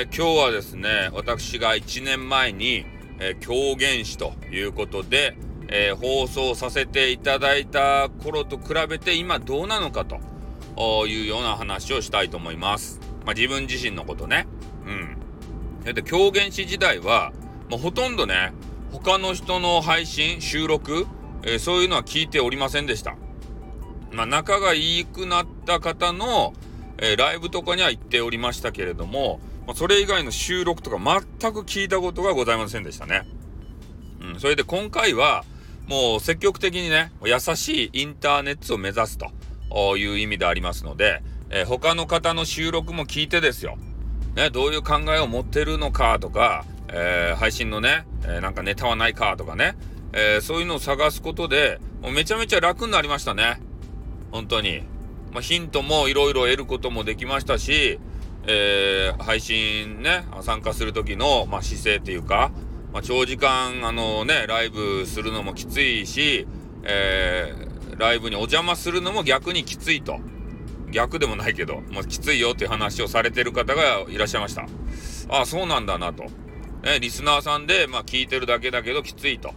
えー、今日はですね、私が1年前に、えー、狂言師ということで、えー、放送させていただいた頃と比べて今どうなのかというような話をしたいと思います。まあ、自分自身のことね。うん。えっと、狂言師時代は、もうほとんどね、他の人の配信、収録、えー、そういうのは聞いておりませんでした。まあ、仲がいいくなった方の、えー、ライブとかには行っておりましたけれども、まあ、それ以外の収録とか全く聞いたことがございませんでしたね。うん、それで今回は、もう積極的にね、優しいインターネットを目指すという意味でありますので、えー、他の方の収録も聞いてですよ。ね、どういう考えを持ってるのかとか、えー、配信のね、えー、なんかネタはないかとかね、えー、そういうのを探すことで、もうめちゃめちゃ楽になりましたね。本当に。まあ、ヒントもいろいろ得ることもできましたし、えー、配信ね、参加する時の、まあ、姿勢っていうか、まあ、長時間、あのね、ライブするのもきついし、えー、ライブにお邪魔するのも逆にきついと。逆でもないけど、もうきついよっていう話をされてる方がいらっしゃいました。ああ、そうなんだなと。ね、リスナーさんで、まあ、聞いてるだけだけどきついと。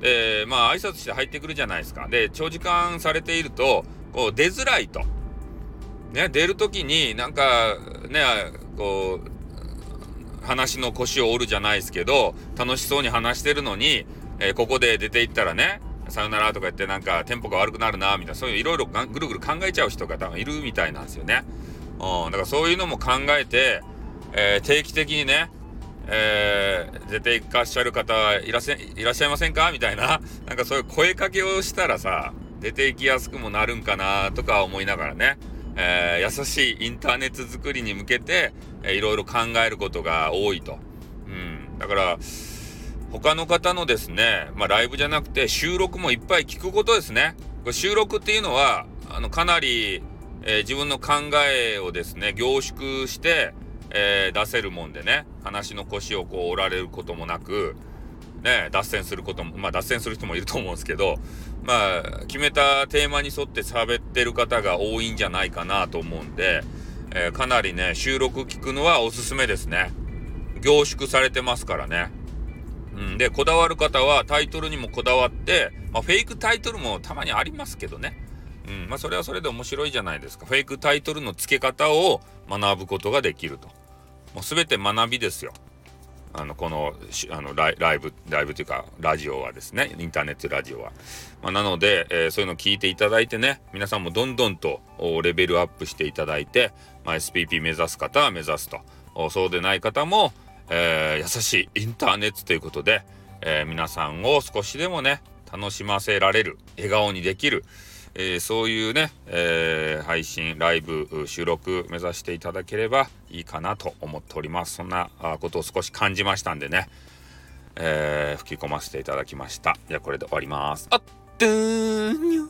で、まあ、挨拶して入ってくるじゃないですか。で、長時間されていると、こう、出づらいと。ね、出るときになんか、ね、こう、話の腰を折るじゃないですけど、楽しそうに話してるのに、えー、ここで出て行ったらね、さよならとか言ってなんかテンポが悪くなるな、みたいな、そういういろいろぐるぐる考えちゃう人が多分いるみたいなんですよね。うん、だからそういうのも考えて、えー、定期的にね、えー、出ていらっしゃる方いらっしゃいらっしゃいませんか？みたいな、なんかそういう声かけをしたらさ、出ていきやすくもなるんかなとか思いながらね、えー、優しいインターネット作りに向けて、えー、いろいろ考えることが多いと。うん。だから、他の方のですね、まあライブじゃなくて収録もいっぱい聞くことですね。これ収録っていうのは、あの、かなり、えー、自分の考えをですね、凝縮して、えー、出せるもんでね、話の腰をこう折られることもなく、ね、脱線することも、まあ脱線する人もいると思うんですけど、まあ、決めたテーマに沿って喋ってる方が多いんじゃないかなと思うんで、えー、かなりね、収録聞くのはおすすめですね。凝縮されてますからね。うん、で、こだわる方はタイトルにもこだわって、まあ、フェイクタイトルもたまにありますけどね。うん、まあ、それはそれで面白いじゃないですか。フェイクタイトルの付け方を学ぶことができると。もう全て学びですよ。あのこのあのライライブライブというかラジオはですねインターネットラジオは、まあ、なので、えー、そういうのを聞いていただいてね皆さんもどんどんとレベルアップしていただいて、まあ、SPP 目指す方は目指すと。そうでない方も、えー、優しいインターネットということで、えー、皆さんを少しでもね楽しませられる笑顔にできる、えー、そういうね、えー、配信、ライブ、収録目指していただければいいかなと思っております。そんなことを少し感じましたんでね、えー、吹き込ませていただきました。じゃあこれで終わります。あっ、ドゥーニュ